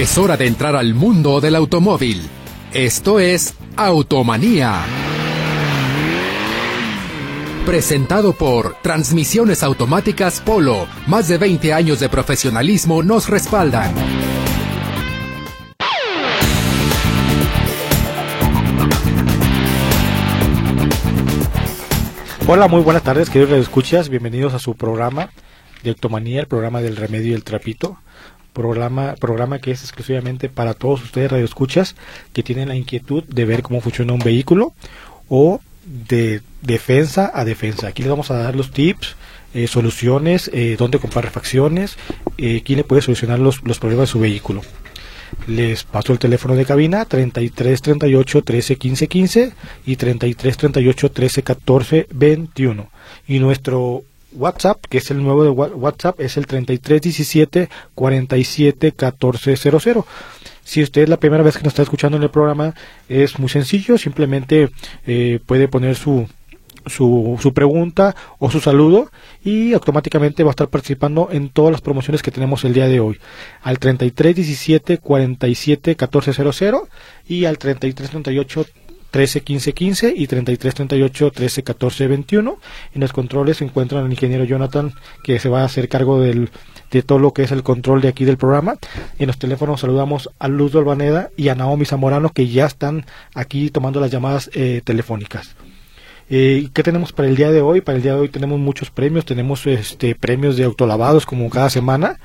Es hora de entrar al mundo del automóvil. Esto es Automanía. Presentado por Transmisiones Automáticas Polo. Más de 20 años de profesionalismo nos respaldan. Hola, muy buenas tardes, queridos escuchas. Bienvenidos a su programa de Automanía, el programa del remedio y el trapito. Programa, programa que es exclusivamente para todos ustedes radioescuchas que tienen la inquietud de ver cómo funciona un vehículo o de defensa a defensa. Aquí les vamos a dar los tips, eh, soluciones, eh, dónde comprar refacciones, eh, quién le puede solucionar los, los problemas de su vehículo. Les paso el teléfono de cabina 33 38 13 15 15 y 33 38 13 14 21. Y nuestro WhatsApp, que es el nuevo de WhatsApp, es el 33 17 47 14 00. Si usted es la primera vez que nos está escuchando en el programa, es muy sencillo, simplemente eh, puede poner su, su, su, pregunta o su saludo y automáticamente va a estar participando en todas las promociones que tenemos el día de hoy. Al 33 17 47 14 00 y al 33 38 13 15 15 y 33 38 13 14 21. En los controles se encuentran el ingeniero Jonathan que se va a hacer cargo del, de todo lo que es el control de aquí del programa. En los teléfonos saludamos a Luz Dolvaneda y a Naomi Zamorano que ya están aquí tomando las llamadas eh, telefónicas. Eh, ¿Qué tenemos para el día de hoy? Para el día de hoy tenemos muchos premios, tenemos este premios de autolavados como cada semana,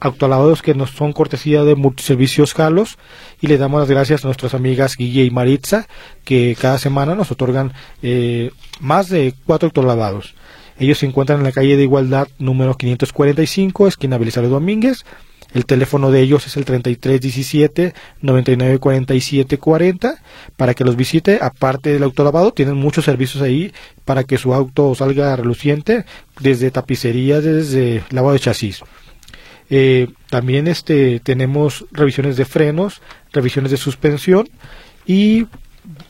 autolavados que nos son cortesía de Multiservicios Jalos y le damos las gracias a nuestras amigas Guille y Maritza que cada semana nos otorgan eh, más de cuatro autolavados. Ellos se encuentran en la calle de Igualdad número 545, esquina Belisario Domínguez. El teléfono de ellos es el 3317 994740 para que los visite. Aparte del autolavado, tienen muchos servicios ahí para que su auto salga reluciente, desde tapicería, desde lavado de chasis. Eh, también este, tenemos revisiones de frenos, revisiones de suspensión y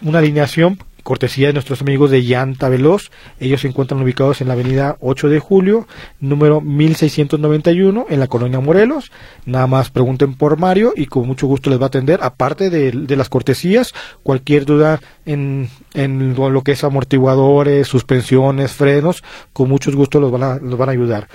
una alineación cortesía de nuestros amigos de Llanta Veloz. Ellos se encuentran ubicados en la avenida 8 de julio, número 1691, en la colonia Morelos. Nada más pregunten por Mario y con mucho gusto les va a atender. Aparte de, de las cortesías, cualquier duda en, en, lo que es amortiguadores, suspensiones, frenos, con mucho gusto los van a, los van a ayudar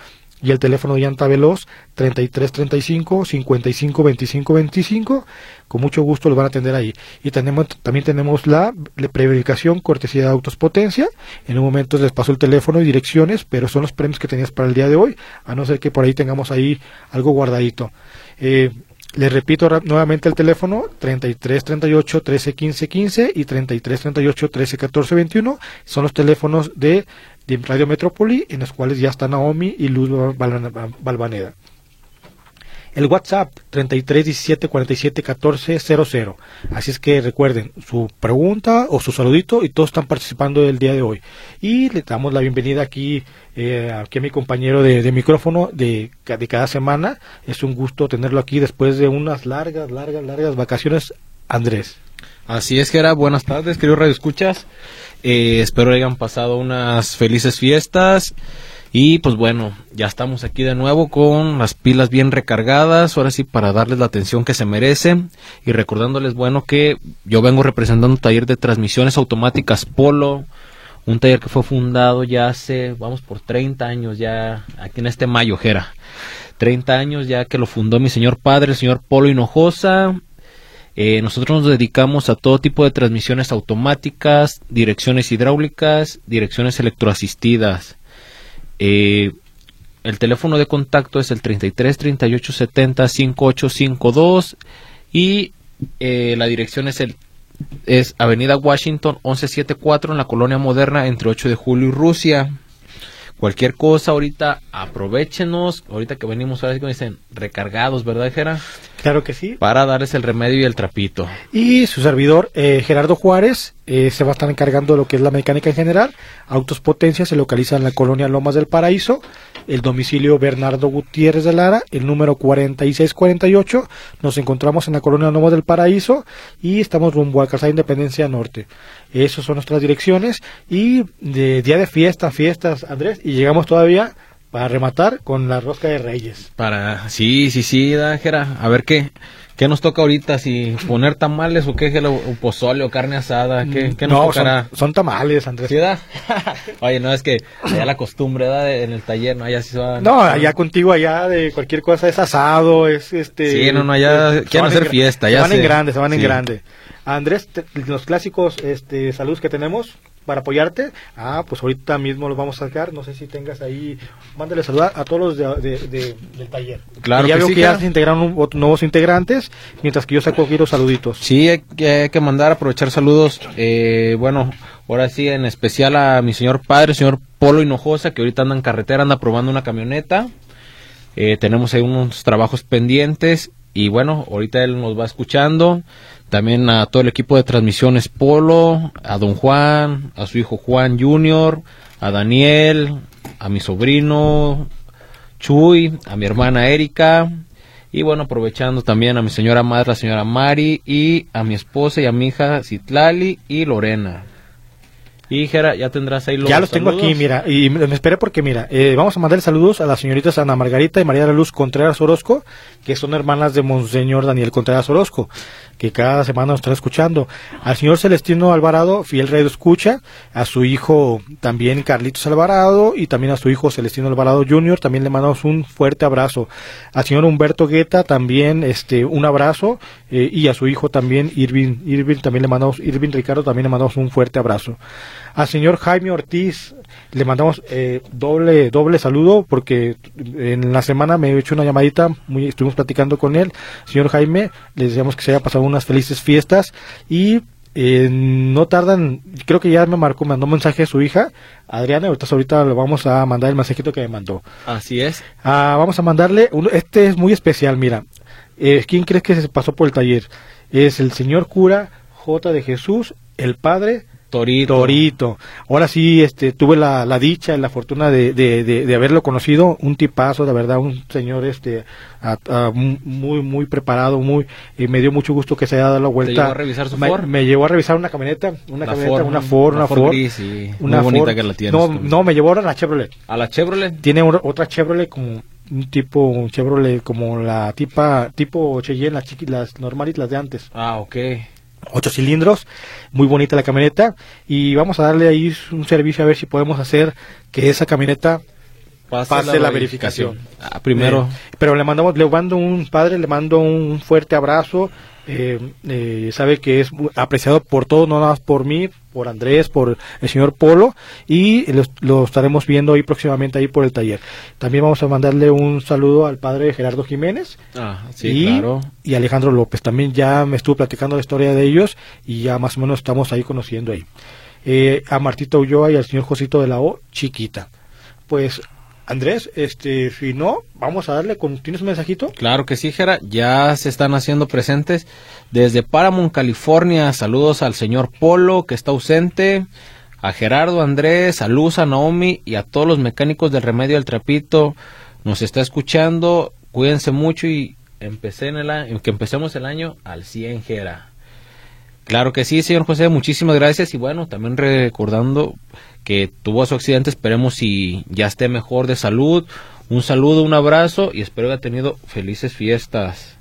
y el teléfono de llanta veloz 33 35 55 25 25 con mucho gusto los van a atender ahí. Y tenemos también tenemos la preverificación cortesía de autos potencia. En un momento les paso el teléfono y direcciones pero son los premios que tenías para el día de hoy a no ser que por ahí tengamos ahí algo guardadito. Eh, les repito nuevamente el teléfono 33 38 13 15 15 y 33 38 13 14 21 son los teléfonos de de Radio Metrópoli, en los cuales ya está Naomi y Luz Balvaneda. El WhatsApp 33 17 47 14 00. Así es que recuerden su pregunta o su saludito y todos están participando del día de hoy. Y le damos la bienvenida aquí, eh, aquí a mi compañero de, micrófono de, de, cada semana. Es un gusto tenerlo aquí después de unas largas, largas, largas vacaciones. Andrés. Así es que era. Buenas tardes, queridos Radio Escuchas. Eh, espero hayan pasado unas felices fiestas. Y pues bueno, ya estamos aquí de nuevo con las pilas bien recargadas, ahora sí para darles la atención que se merecen y recordándoles bueno que yo vengo representando un taller de transmisiones automáticas Polo, un taller que fue fundado ya hace, vamos por 30 años ya aquí en este mayo, Jera. 30 años ya que lo fundó mi señor padre, el señor Polo Hinojosa, eh, nosotros nos dedicamos a todo tipo de transmisiones automáticas, direcciones hidráulicas, direcciones electroasistidas. Eh, el teléfono de contacto es el 33 38 70 5852 y eh, la dirección es el es Avenida Washington 1174 en la colonia moderna entre 8 de julio y Rusia. Cualquier cosa ahorita aprovechenos, ahorita que venimos ahora que dicen recargados, ¿verdad, Jera? Claro que sí. Para darles el remedio y el trapito. Y su servidor, eh, Gerardo Juárez, eh, se va a estar encargando de lo que es la mecánica en general. Autos Potencia se localiza en la colonia Lomas del Paraíso. El domicilio Bernardo Gutiérrez de Lara, el número 4648. Nos encontramos en la colonia Lomas del Paraíso y estamos rumbo a Casa Independencia Norte. Esas son nuestras direcciones. Y de día de fiesta, fiestas, Andrés, y llegamos todavía para rematar con la rosca de Reyes. Para, sí, sí, sí, Dájera. A ver qué, qué nos toca ahorita, si poner tamales o qué, o pozole o carne asada, qué, qué nos no, tocará. Son, son tamales, Andrés. ¿Sí, da? Oye, no, es que ya la costumbre, en el taller, ¿no? Allá sí se. No, allá contigo, allá de cualquier cosa es asado, es este. Sí, no, no, allá se quieren hacer en fiesta, Se ya van en grande, se van en grande. Andrés, te- los clásicos este, saludos que tenemos para apoyarte. Ah, pues ahorita mismo los vamos a sacar. No sé si tengas ahí. Mándale saludar a todos los de, de- de- del taller. Claro Y ya que veo sí, que ya se integraron un- nuevos integrantes, mientras que yo saco aquí los saluditos. Sí, hay que, hay que mandar, aprovechar saludos. Eh, bueno, ahora sí, en especial a mi señor padre, señor Polo Hinojosa, que ahorita anda en carretera, anda probando una camioneta. Eh, tenemos ahí unos trabajos pendientes. Y bueno, ahorita él nos va escuchando. También a todo el equipo de transmisiones Polo, a don Juan, a su hijo Juan Junior, a Daniel, a mi sobrino Chuy, a mi hermana Erika. Y bueno, aprovechando también a mi señora madre, la señora Mari, y a mi esposa y a mi hija Citlali y Lorena. Y Jera, ya tendrás ahí los ya los tengo aquí, mira, y me me esperé porque, mira, eh, vamos a mandar saludos a las señoritas Ana Margarita y María de la Luz Contreras Orozco, que son hermanas de Monseñor Daniel Contreras Orozco, que cada semana nos están escuchando. Al señor Celestino Alvarado, fiel radio escucha, a su hijo también Carlitos Alvarado y también a su hijo Celestino Alvarado Jr., también le mandamos un fuerte abrazo. Al señor Humberto Guetta también este un abrazo eh, y a su hijo también Irving, Irving también le mandamos, Irving Ricardo también le mandamos un fuerte abrazo. Al señor Jaime Ortiz le mandamos eh, doble doble saludo porque en la semana me he hecho una llamadita, muy, estuvimos platicando con él. Señor Jaime, le deseamos que se haya pasado unas felices fiestas y eh, no tardan, creo que ya me marcó, mandó un mensaje a su hija, Adriana, ahorita, ahorita le vamos a mandar el mensajito que me mandó. Así es. Ah, vamos a mandarle, uno, este es muy especial, mira. Eh, ¿Quién crees que se pasó por el taller? Es el señor cura J de Jesús, el padre Torito. Torito. Ahora sí, este, tuve la, la dicha y la fortuna de, de, de, de haberlo conocido, un tipazo, de verdad, un señor, este, a- a- muy, muy preparado, muy, y me dio mucho gusto que se haya dado la vuelta. llevó a revisar su me, Ford? me llevó a revisar una camioneta, una La camioneta, Ford, una Ford, una, Ford Ford, gris, sí. una Muy bonita Ford. que la tienes No, no, me llevó a la Chevrolet. A la Chevrolet. Tiene otra Chevrolet como un tipo, un Chevrolet como la tipa, tipo Cheyenne, las, chiqui, las normales, las de antes. Ah, ok. Ocho cilindros, muy bonita la camioneta y vamos a darle ahí un servicio a ver si podemos hacer que esa camioneta pase la verificación. Ah, primero. Eh, pero le mandamos, le mando un padre, le mando un fuerte abrazo. Eh, eh, sabe que es apreciado por todos, no nada más por mí, por Andrés, por el señor Polo y lo, lo estaremos viendo ahí próximamente ahí por el taller. También vamos a mandarle un saludo al padre Gerardo Jiménez Ah, sí, y, claro. y Alejandro López. También ya me estuvo platicando la historia de ellos y ya más o menos estamos ahí conociendo ahí. Eh, a Martita Ulloa y al señor Josito de la O, chiquita. Pues, Andrés, este, si no, vamos a darle con, ¿tienes un mensajito? Claro que sí, Jera. Ya se están haciendo presentes desde Paramount, California. Saludos al señor Polo, que está ausente. A Gerardo, Andrés, a Luz, a Naomi y a todos los mecánicos del Remedio del Trapito. Nos está escuchando. Cuídense mucho y empecé en el que empecemos el año al 100, Jera. Claro que sí, señor José, muchísimas gracias. Y bueno, también recordando que tuvo su accidente, esperemos si ya esté mejor de salud. Un saludo, un abrazo y espero que haya tenido felices fiestas.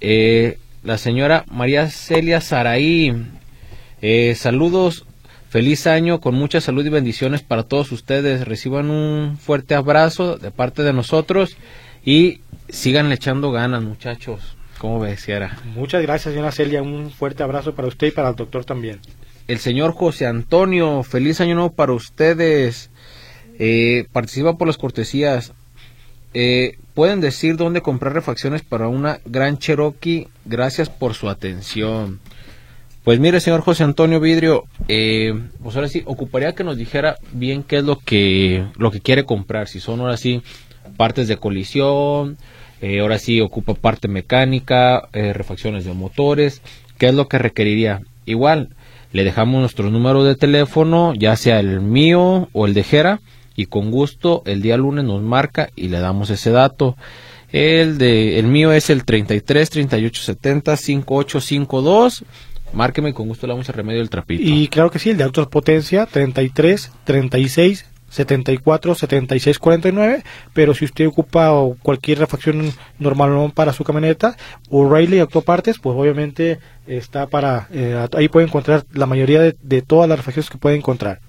Eh, la señora María Celia Saraí, eh, saludos, feliz año con mucha salud y bendiciones para todos ustedes. Reciban un fuerte abrazo de parte de nosotros y sigan echando ganas, muchachos. ¿Cómo ves, Ciara? Muchas gracias, señora Celia. Un fuerte abrazo para usted y para el doctor también. El señor José Antonio, feliz año nuevo para ustedes. Eh, participa por las cortesías. Eh, Pueden decir dónde comprar refacciones para una gran Cherokee. Gracias por su atención. Pues mire, señor José Antonio Vidrio, eh, pues ahora sí, ocuparía que nos dijera bien qué es lo que, lo que quiere comprar. Si son ahora sí partes de colisión, eh, ahora sí ocupa parte mecánica, eh, refacciones de motores, qué es lo que requeriría. Igual, le dejamos nuestro número de teléfono, ya sea el mío o el de Jera, y con gusto el día lunes nos marca y le damos ese dato. El de el mío es el 33 38 70 5852. Márqueme y con gusto le damos el remedio del trapito. Y claro que sí, el de autopotencia 33 36 74 76 49 pero si usted ocupa cualquier refacción normal para su camioneta O'Reilly Autopartes pues obviamente está para eh, ahí puede encontrar la mayoría de, de todas las refacciones que puede encontrar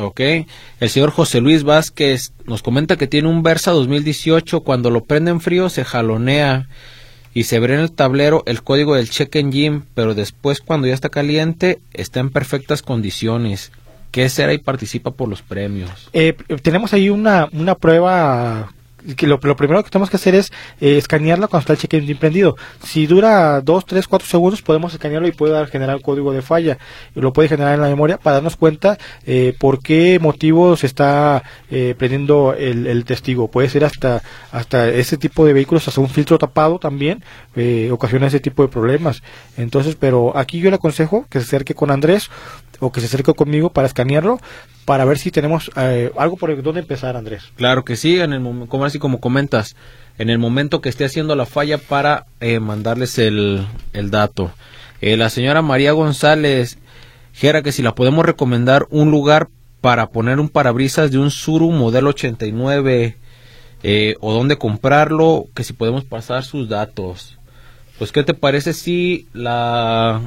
Ok, el señor José Luis Vázquez nos comenta que tiene un Versa 2018, cuando lo prende en frío se jalonea y se ve en el tablero el código del check engine, pero después cuando ya está caliente está en perfectas condiciones. ¿Qué será y participa por los premios? Eh, tenemos ahí una, una prueba que lo, primero que tenemos que hacer es eh, escanearla cuando está el check-in prendido. Si dura 2, 3, 4 segundos, podemos escanearlo y puede generar un código de falla. Lo puede generar en la memoria para darnos cuenta eh, por qué motivo se está eh, prendiendo el, el, testigo. Puede ser hasta, hasta ese tipo de vehículos, hasta un filtro tapado también, eh, ocasiona ese tipo de problemas. Entonces, pero aquí yo le aconsejo que se acerque con Andrés o que se acerque conmigo para escanearlo para ver si tenemos eh, algo por donde empezar, Andrés. Claro que sí, en el como así como comentas, en el momento que esté haciendo la falla para eh, mandarles el, el dato. Eh, la señora María González, Gera, que si la podemos recomendar un lugar para poner un parabrisas de un Suru modelo 89 o dónde comprarlo, que si podemos pasar sus datos. Pues, ¿qué te parece si la,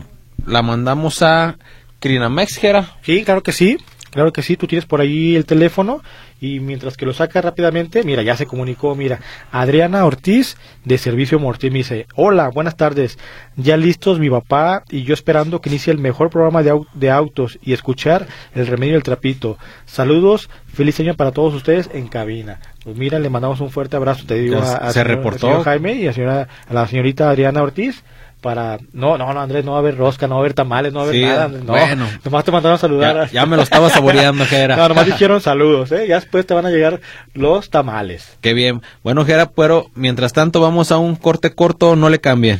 la mandamos a Crinamex? Sí, claro que sí. Claro que sí, tú tienes por ahí el teléfono y mientras que lo saca rápidamente, mira, ya se comunicó, mira, Adriana Ortiz de Servicio Morty me dice, hola, buenas tardes, ya listos mi papá y yo esperando que inicie el mejor programa de, de autos y escuchar el remedio del trapito. Saludos, feliz año para todos ustedes en cabina. Pues mira, le mandamos un fuerte abrazo, te digo, a, se reportó. Jaime y a, señora, a la señorita Adriana Ortiz para no no no Andrés no va a haber rosca no va a haber tamales no va a haber nada no. bueno. Nomás te mandaron a saludar. Ya, me lo estaba saboreando Jera. No nomás dijeron saludos eh ya después te van a llegar los tamales. Qué bien. Bueno Jera pero mientras tanto vamos a un corte corto no le cambien.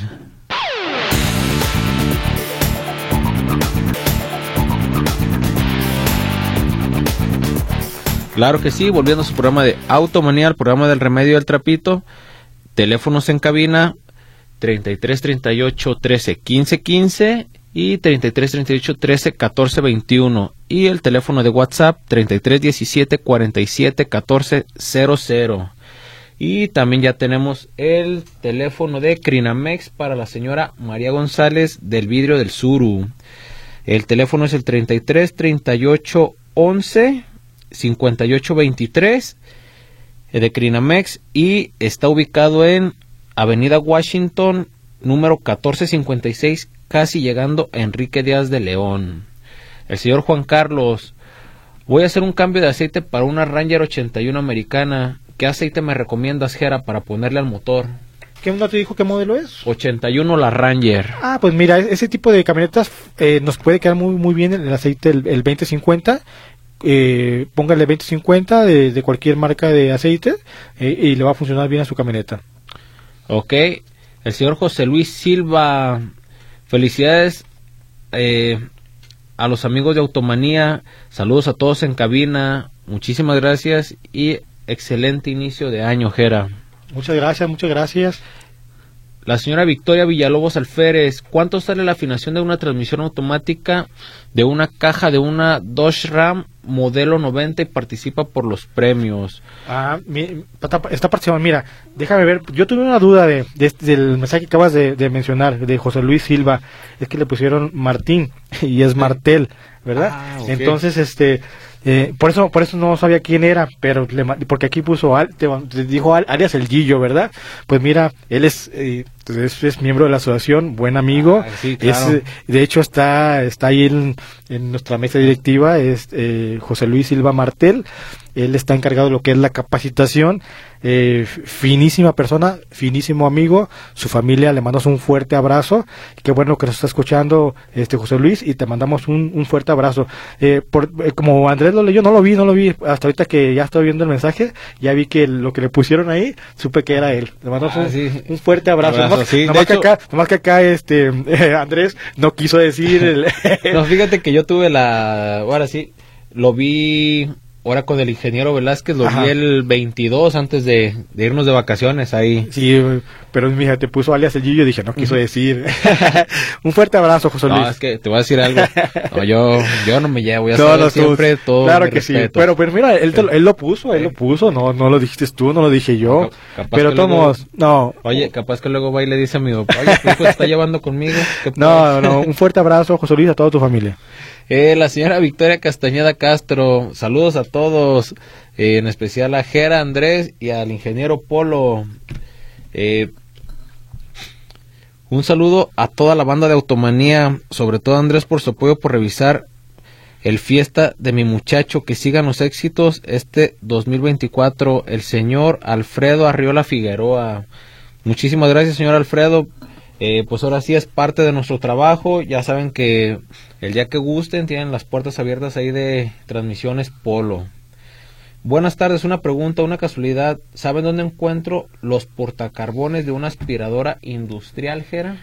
Claro que sí, volviendo a su programa de Automanía, el programa del remedio del trapito, teléfonos en cabina 33 38 13 15 15 y 33 38 13 14 21 y el teléfono de WhatsApp 33 17 47 14 00 y también ya tenemos el teléfono de Crinamex para la señora María González del vidrio del Suru. El teléfono es el 33 38 11 58 23 de Crinamex y está ubicado en Avenida Washington, número 1456, casi llegando a Enrique Díaz de León. El señor Juan Carlos, voy a hacer un cambio de aceite para una Ranger 81 americana. ¿Qué aceite me recomiendas, Jera, para ponerle al motor? ¿Qué no te dijo qué modelo es? 81 la Ranger. Ah, pues mira, ese tipo de camionetas eh, nos puede quedar muy muy bien el aceite el, 2050. Eh, póngale 2050 de, de cualquier marca de aceite eh, y le va a funcionar bien a su camioneta. Ok, el señor José Luis Silva, felicidades eh, a los amigos de Automanía, saludos a todos en cabina, muchísimas gracias y excelente inicio de año, Jera. Muchas gracias, muchas gracias. La señora Victoria Villalobos Alférez, ¿cuánto sale la afinación de una transmisión automática de una caja de una Dodge Ram modelo 90 y participa por los premios? Ah, está participando. Mira, déjame ver. Yo tuve una duda de, del mensaje que acabas de, mencionar de José Luis Silva. Es que le pusieron Martín y es Martel, ¿verdad? Ah, Entonces, este eh, por eso por eso no sabía quién era, pero porque aquí puso te, dijo Arias el Gillo, ¿verdad? Pues mira, él es, eh, es, miembro de la asociación, buen amigo. Ah, de hecho está está ahí en, en nuestra mesa directiva es eh, José Luis Silva Martel. Él está encargado de lo que es la capacitación eh, finísima persona, finísimo amigo, su familia, le mandamos un fuerte abrazo, qué bueno que nos está escuchando este José Luis y te mandamos un, fuerte abrazo. Eh, por, eh, como Andrés lo leyó, no lo vi, no lo vi, hasta ahorita que ya estoy viendo el mensaje, ya vi que lo que le pusieron ahí, supe que era él. Le mandamos ah, un, fuerte abrazo. nomás, que acá, que acá, este, Andrés no quiso decir el... no, fíjate que yo tuve la, ahora sí, lo vi ahora con el ingeniero Velázquez lo vi el 22 antes de, irnos de vacaciones ahí. Sí, pero mi hija te puso alias el Gillo, dije, no quiso decir. un fuerte abrazo, José Luis. No, es que te voy a decir algo. No, yo, yo no me llevo, ya no, sabes, siempre todo. Claro que sí. Pero, pero mira, él, él lo puso, él lo puso, no, no lo dijiste tú, no lo dije yo. pero todos, no. Oye, capaz que luego va y le dice a mi papá, oye, tu hijo está llevando conmigo. no, no, un fuerte abrazo, José Luis, a toda tu familia. Eh, la señora Victoria Castañeda Castro, saludos a todos, eh, en especial a Jera Andrés y al ingeniero Polo. Eh, un saludo a toda la banda de Automanía, sobre todo a Andrés por su apoyo por revisar el fiesta de mi muchacho, que sigan los éxitos este 2024, el señor Alfredo Arriola Figueroa. Muchísimas gracias, señor Alfredo. Eh, pues ahora sí es parte de nuestro trabajo. Ya saben que el día que gusten tienen las puertas abiertas ahí de transmisiones Polo. Buenas tardes, una pregunta, una casualidad. ¿Saben dónde encuentro los portacarbones de una aspiradora industrial, Jera?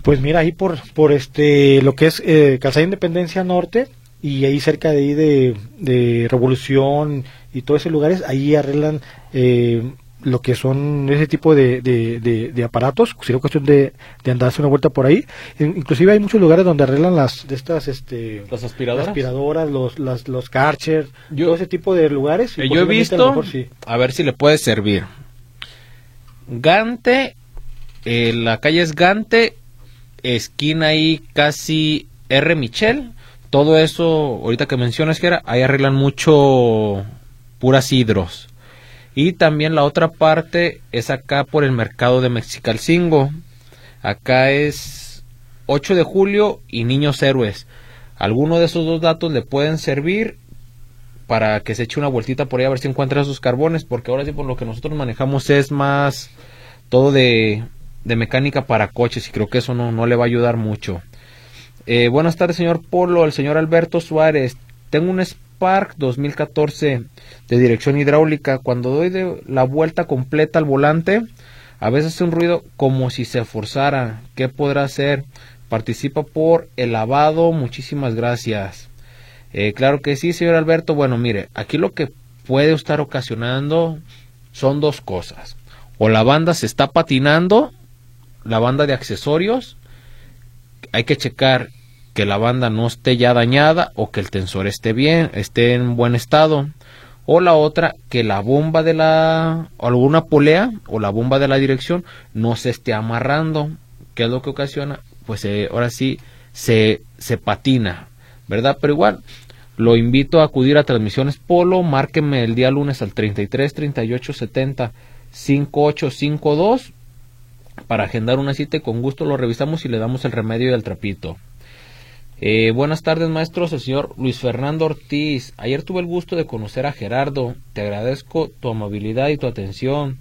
Pues mira, ahí por, por este, lo que es eh, Calzada Independencia Norte y ahí cerca de ahí de, de Revolución y todos esos lugares, ahí arreglan eh, lo que son ese tipo de, de, aparatos, sería cuestión de, de, andarse una vuelta por ahí. Inclusive hay muchos lugares donde arreglan las de estas este las aspiradoras, aspiradoras los las, los karcher, todo ese tipo de lugares. Eh, yo he visto, a, ver si le puede servir. Gante, eh, la calle es Gante, esquina ahí casi R. Michel. Todo eso, ahorita que mencionas que era, ahí arreglan mucho puras hidros y también la otra parte es acá por el mercado de Mexicalcingo. Acá es 8 de julio y Niños Héroes. Alguno de esos dos datos le pueden servir para que se eche una vueltita por ahí a ver si encuentra sus carbones, porque ahora sí por lo que nosotros manejamos es más todo de, de mecánica para coches y creo que eso no, no le va a ayudar mucho. Eh, buenas tardes, señor Polo, el señor Alberto Suárez. Tengo un Park 2014 de dirección hidráulica. Cuando doy de la vuelta completa al volante, a veces hace un ruido como si se forzara. ¿Qué podrá hacer? Participa por el lavado. Muchísimas gracias. Eh, claro que sí, señor Alberto. Bueno, mire, aquí lo que puede estar ocasionando son dos cosas. O la banda se está patinando, la banda de accesorios. Hay que checar que la banda no esté ya dañada o que el tensor esté bien, esté en buen estado. O la otra, que la bomba de la, alguna polea o la bomba de la dirección no se esté amarrando. ¿Qué es lo que ocasiona? Pues eh, ahora sí se, se patina, ¿verdad? Pero igual, lo invito a acudir a transmisiones Polo, márqueme el día lunes al 33 38 70 5852 para agendar una cita y con gusto lo revisamos y le damos el remedio y el trapito. Eh, buenas tardes, maestros. El señor Luis Fernando Ortiz. Ayer tuve el gusto de conocer a Gerardo. Te agradezco tu amabilidad y tu atención.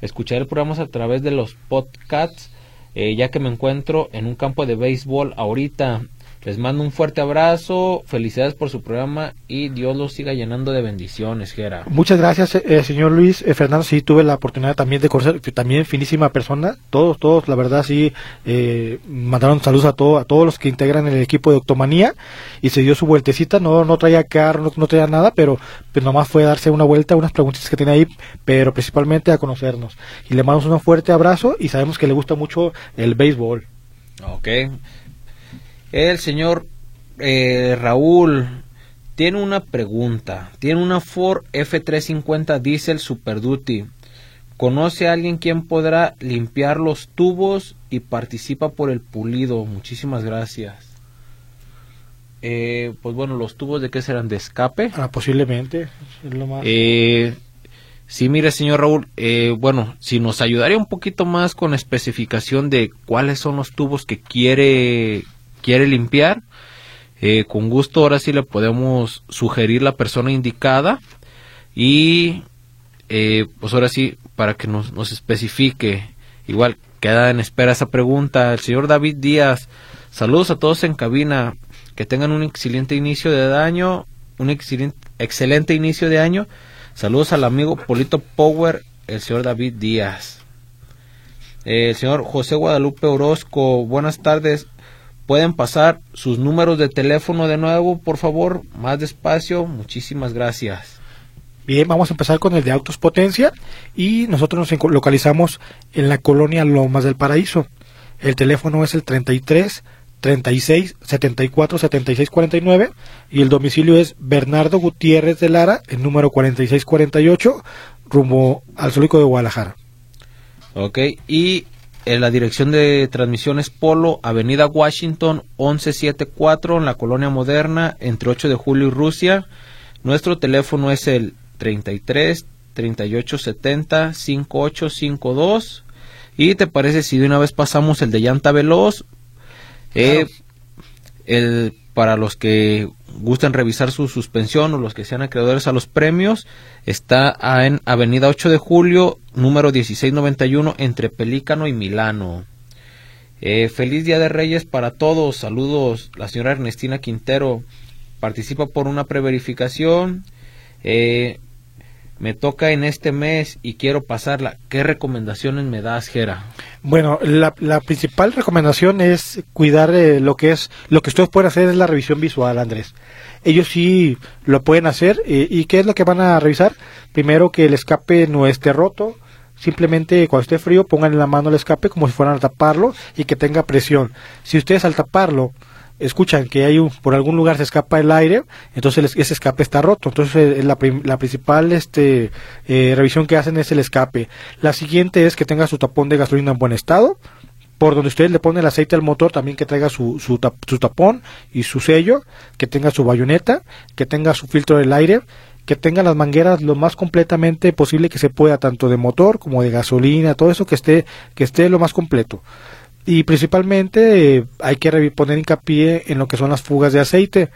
Escuchar el programa a través de los podcasts, eh, ya que me encuentro en un campo de béisbol ahorita. Les mando un fuerte abrazo, felicidades por su programa y Dios los siga llenando de bendiciones, Gera. Muchas gracias, eh, señor Luis. Eh, Fernando, sí tuve la oportunidad también de conocer, también finísima persona. Todos, todos, la verdad, sí, eh, mandaron saludos a, todo, a todos los que integran el equipo de Octomanía y se dio su vueltecita. No, no traía carro, no, traía nada, pero pues nomás fue a darse una vuelta, unas preguntas que tiene ahí, pero principalmente a conocernos. Y le mandamos un fuerte abrazo y sabemos que le gusta mucho el béisbol. Ok. El señor eh, Raúl tiene una pregunta. Tiene una Ford F350 Diesel Super Duty. ¿Conoce a alguien quien podrá limpiar los tubos y participa por el pulido? Muchísimas gracias. Eh, pues bueno, los tubos de qué serán de escape. Ah, posiblemente. Eh, sí, mire, señor Raúl, eh, bueno, si nos ayudaría un poquito más con especificación de cuáles son los tubos que quiere quiere limpiar, eh, con gusto ahora sí le podemos sugerir la persona indicada y eh, pues ahora sí para que nos, nos especifique. Igual queda en espera esa pregunta. El señor David Díaz saludos a todos en cabina. Que tengan un excelente inicio de año un excelente, excelente inicio de año. Saludos al amigo Polito Power el señor David Díaz. El señor José Guadalupe Orozco buenas tardes Pueden pasar sus números de teléfono de nuevo, por favor, más despacio. Muchísimas gracias. Bien, vamos a empezar con el de Autos Potencia y nosotros nos localizamos en la colonia Lomas del Paraíso. El teléfono es el 33 36 74 76 49 y el domicilio es Bernardo Gutiérrez de Lara, el número 46 48, rumbo al Zólico de Guadalajara. Ok, y en la dirección de transmisiones Polo, Avenida Washington 1174 en la Colonia Moderna, entre 8 de julio y Rusia. Nuestro teléfono es el 33 38 70 5852. ¿Y te parece si de una vez pasamos el de llanta veloz? Eh, el, para los que gusten revisar su suspensión o los que sean acreedores a los premios, está en Avenida 8 de Julio, número 1691, entre Pelícano y Milano. Eh, feliz Día de Reyes para todos. Saludos, la señora Ernestina Quintero. Participa por una preverificación. Eh, me toca en este mes y quiero pasarla. ¿Qué recomendaciones me das, Jera? Bueno, la, principal recomendación es cuidar eh, lo que es, lo que ustedes pueden hacer es la revisión visual, Andrés. Ellos sí lo pueden hacer. Eh, ¿Y qué es lo que van a revisar? Primero que el escape no esté roto. Simplemente cuando esté frío pongan en la mano el escape como si fueran a taparlo y que tenga presión. Si ustedes al taparlo escuchan que hay un, por algún lugar se escapa el aire, entonces ese escape está roto. Entonces eh, la, la, principal este, eh, revisión que hacen es el escape. La siguiente es que tenga su tapón de gasolina en buen estado. Por donde ustedes le ponen el aceite al motor, también que traiga su, su, su tapón y su sello, que tenga su bayoneta, que tenga su filtro del aire, que tenga las mangueras lo más completamente posible que se pueda, tanto de motor como de gasolina, todo eso que esté, que esté lo más completo. Y principalmente eh, hay que poner hincapié en lo que son las fugas de aceite.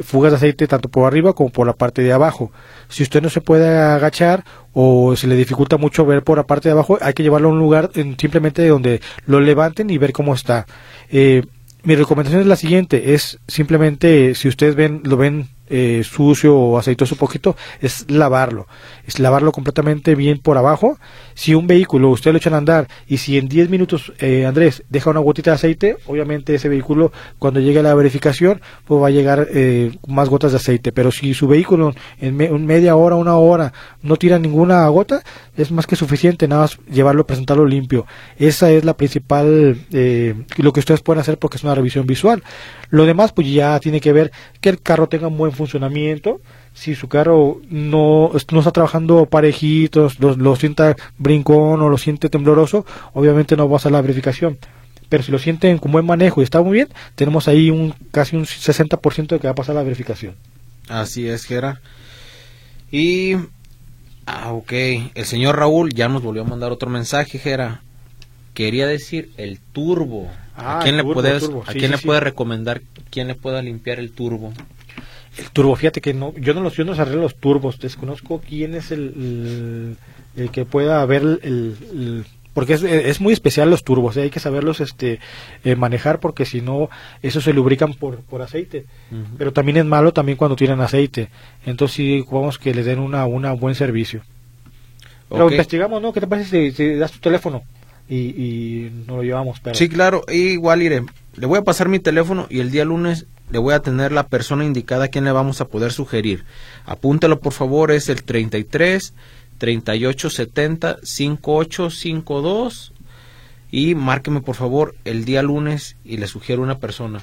Fugas de aceite tanto por arriba como por la parte de abajo. Si usted no se puede agachar o se le dificulta mucho ver por la parte de abajo, hay que llevarlo a un lugar simplemente donde lo levanten y ver cómo está. Eh, mi recomendación es la siguiente, es simplemente si ustedes ven, lo ven eh, sucio o aceitoso poquito, es lavarlo. Es lavarlo completamente bien por abajo. Si un vehículo usted lo echan a andar y si en 10 minutos, eh, Andrés, deja una gotita de aceite, obviamente ese vehículo cuando llegue a la verificación, pues va a llegar eh, más gotas de aceite. Pero si su vehículo en media hora, una hora, no tira ninguna gota, es más que suficiente, nada más llevarlo, presentarlo limpio. Esa es la principal, lo que ustedes pueden hacer porque es una revisión visual. Lo demás, pues ya tiene que ver que el carro tenga un buen funcionamiento. Si su carro no, no está trabajando parejitos, lo, lo sienta brincón o lo siente tembloroso, obviamente no va a hacer la verificación pero si lo sienten con buen manejo y está muy bien, tenemos ahí un casi un 60% de que va a pasar la verificación. Así es, Gera. Y ah, ok, el señor Raúl ya nos volvió a mandar otro mensaje, Gera. Quería decir el turbo. ¿A ah, quién le puedes, ¿a quién le puede recomendar quién le pueda limpiar el turbo? El turbo, fíjate que no, yo no los, yo no arreglo los turbos, desconozco quién es el, el, que pueda ver el, porque es, es, muy especial los turbos, ¿eh? hay que saberlos este eh, manejar porque si no esos se lubrican por, por aceite, pero también es malo también cuando tienen aceite, entonces sí vamos que les den una una buen servicio. Pero investigamos, ¿no? ¿Qué te parece si, si das tu teléfono? Y, y nos lo llevamos. Pero... Sí, claro, igual iré. Le voy a pasar mi teléfono y el día lunes le voy a tener la persona indicada a quien le vamos a poder sugerir. Apúntelo por favor, es el 33 38 70 5852 y márqueme por favor el día lunes y le sugiero una persona.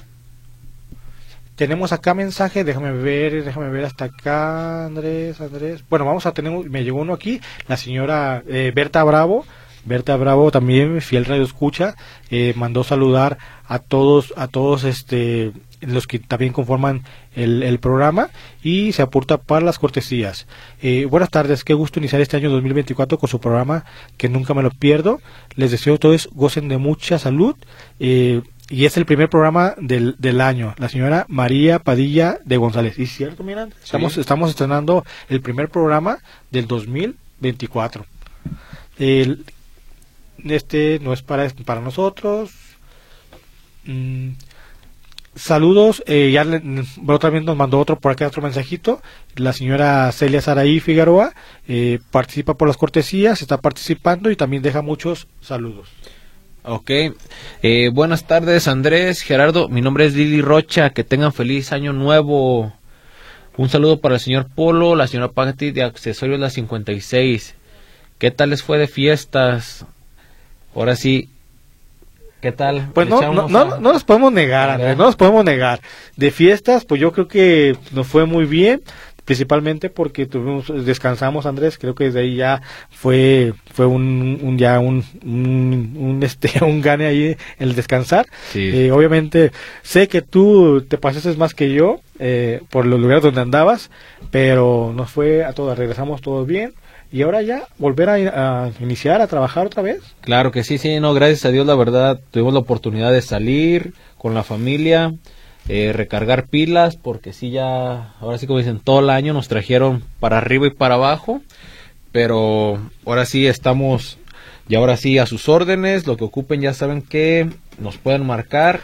Tenemos acá mensaje, déjame ver, déjame ver hasta acá, Andrés, Andrés. Bueno, vamos a tener, me llegó uno aquí, la señora eh, Berta Bravo Berta Bravo también, fiel radio escucha, eh, mandó saludar a todos, a todos este los que también conforman el, programa y se aporta para las cortesías. Eh, buenas tardes, qué gusto iniciar este año 2024 con su programa que nunca me lo pierdo. Les deseo a todos gocen de mucha salud eh, y es el primer programa del, del año. La señora María Padilla de González. ¿Y cierto, miran? Estamos, estamos estrenando el primer programa del 2024. El, este no es para, para nosotros. Mm, saludos, eh, ya otra vez nos mandó otro por acá otro mensajito. La señora Celia Saraí Figueroa eh, participa por las cortesías, está participando y también deja muchos saludos. Ok, eh, buenas tardes Andrés, Gerardo, mi nombre es Lili Rocha, que tengan feliz año nuevo. Un saludo para el señor Polo, la señora Patti de Accesorios La 56. ¿Qué tal les fue de fiestas? Ahora sí, ¿qué tal? Pues ¿Le no, no, a- no, no nos podemos negar, Andrés, no nos podemos negar. De fiestas, pues yo creo que nos fue muy bien, principalmente porque tuvimos, descansamos, Andrés, creo que desde ahí ya fue, fue un, un ya un, un, un, este, un gane ahí el descansar. Sí. Eh, obviamente, sé que tú te pasaste más que yo, eh, por los lugares donde andabas, pero nos fue a todas, regresamos todos bien. Y ahora ya volver a, iniciar a trabajar otra vez. Claro que sí, sí, no, gracias a Dios, la verdad, tuvimos la oportunidad de salir con la familia, eh, recargar pilas, porque sí, ya, ahora sí como dicen, todo el año nos trajeron para arriba y para abajo, pero ahora sí estamos, y ahora sí a sus órdenes, lo que ocupen ya saben que nos pueden marcar,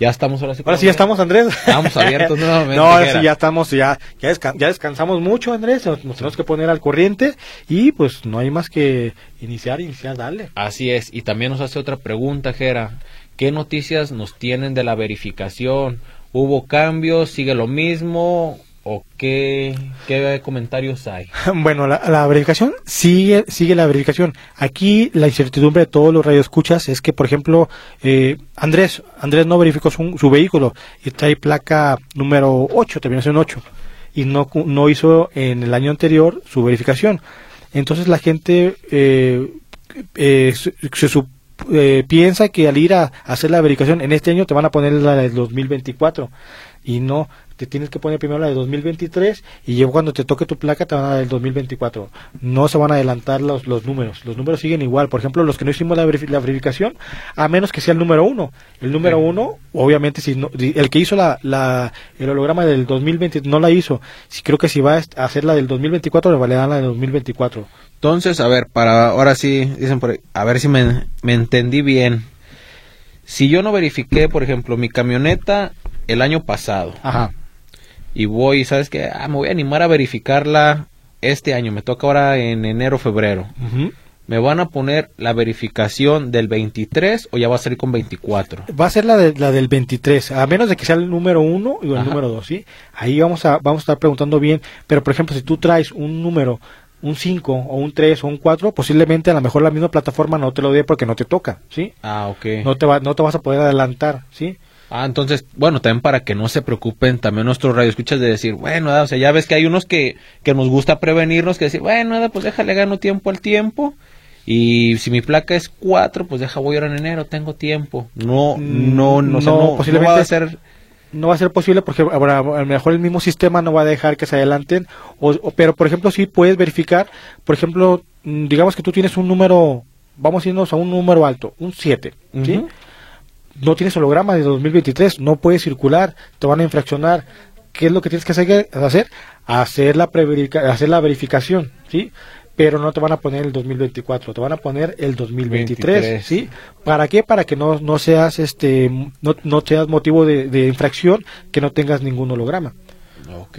ya estamos ahora sí. Ahora sí ya estamos, Andrés. Estamos abiertos nuevamente, No, ahora sí ya estamos, ya, ya, desca- ya descansamos mucho, Andrés. Nos, nos tenemos que poner al corriente y pues no hay más que iniciar, iniciar, darle. Así es, y también nos hace otra pregunta, Jera. ¿Qué noticias nos tienen de la verificación? ¿Hubo cambios? ¿Sigue lo mismo? ¿O qué, qué comentarios hay? Bueno, la, verificación sigue, sigue la verificación. Aquí la incertidumbre de todos los radioescuchas es que, por ejemplo, eh, Andrés, Andrés no verificó su, su vehículo y trae placa número 8, terminación 8, y no, no hizo en el año anterior su verificación. Entonces la gente eh, eh, se, se eh, piensa que al ir a hacer la verificación en este año te van a poner la del 2024 y no te tienes que poner primero la de 2023 y luego cuando te toque tu placa te van a dar el 2024 no se van a adelantar los, los números los números siguen igual. Por ejemplo los que no hicimos la, verifi- la verificación a menos que sea el número uno. El número uno obviamente si no, si el que hizo la, la el holograma del 2020 no la hizo. Si creo que si va a hacer la del 2024 le dar la del 2024 Entonces, a ver, para ahora sí, dicen por ahí, a ver si me, me entendí bien. Si yo no verifiqué, por ejemplo, mi camioneta el año pasado ajá y voy, ¿sabes qué? Ah, me voy a animar a verificarla este año, me toca ahora en enero, febrero. ¿Me van a poner la verificación del 23 o ya va a salir con 24? Va a ser la, de, la del 23, a menos de que sea el número 1 o el Ajá. número 2, ¿sí? Ahí vamos a, vamos a estar preguntando bien, pero por ejemplo, si tú traes un número, un 5 o un 3 o un 4, posiblemente a lo mejor la misma plataforma no te lo dé porque no te toca, ¿sí? Ah, ok. No te, va, no te vas a poder adelantar, ¿sí? Ah, entonces, bueno, también para que no se preocupen también nuestros radioescuchas de decir, bueno, o sea, ya ves que hay unos que, que nos gusta prevenirnos, que decir, bueno, nada, pues déjale gano tiempo al tiempo. Y si mi placa es 4, pues deja, voy ahora en enero, tengo tiempo. No, Mm, no, no, o sea, no, no, posiblemente no va a ser... no va a ser posible porque ahora, a lo mejor el mismo sistema no va a dejar que se adelanten, o, o- pero por ejemplo sí puedes verificar, por ejemplo, mm, digamos que tú tienes un número, vamos a irnos a un número alto, un 7, ¿sí? Ujú. No tienes holograma de 2023, no puedes circular, te van a infraccionar. ¿Qué es lo que tienes que hacer? hacer? La, hacer la verificación, ¿sí? Pero no te van a poner el 2024, te van a poner el 2023, 23. ¿sí? ¿Para qué? Para que no, no seas este no, no seas motivo de, de infracción, que no tengas ningún holograma.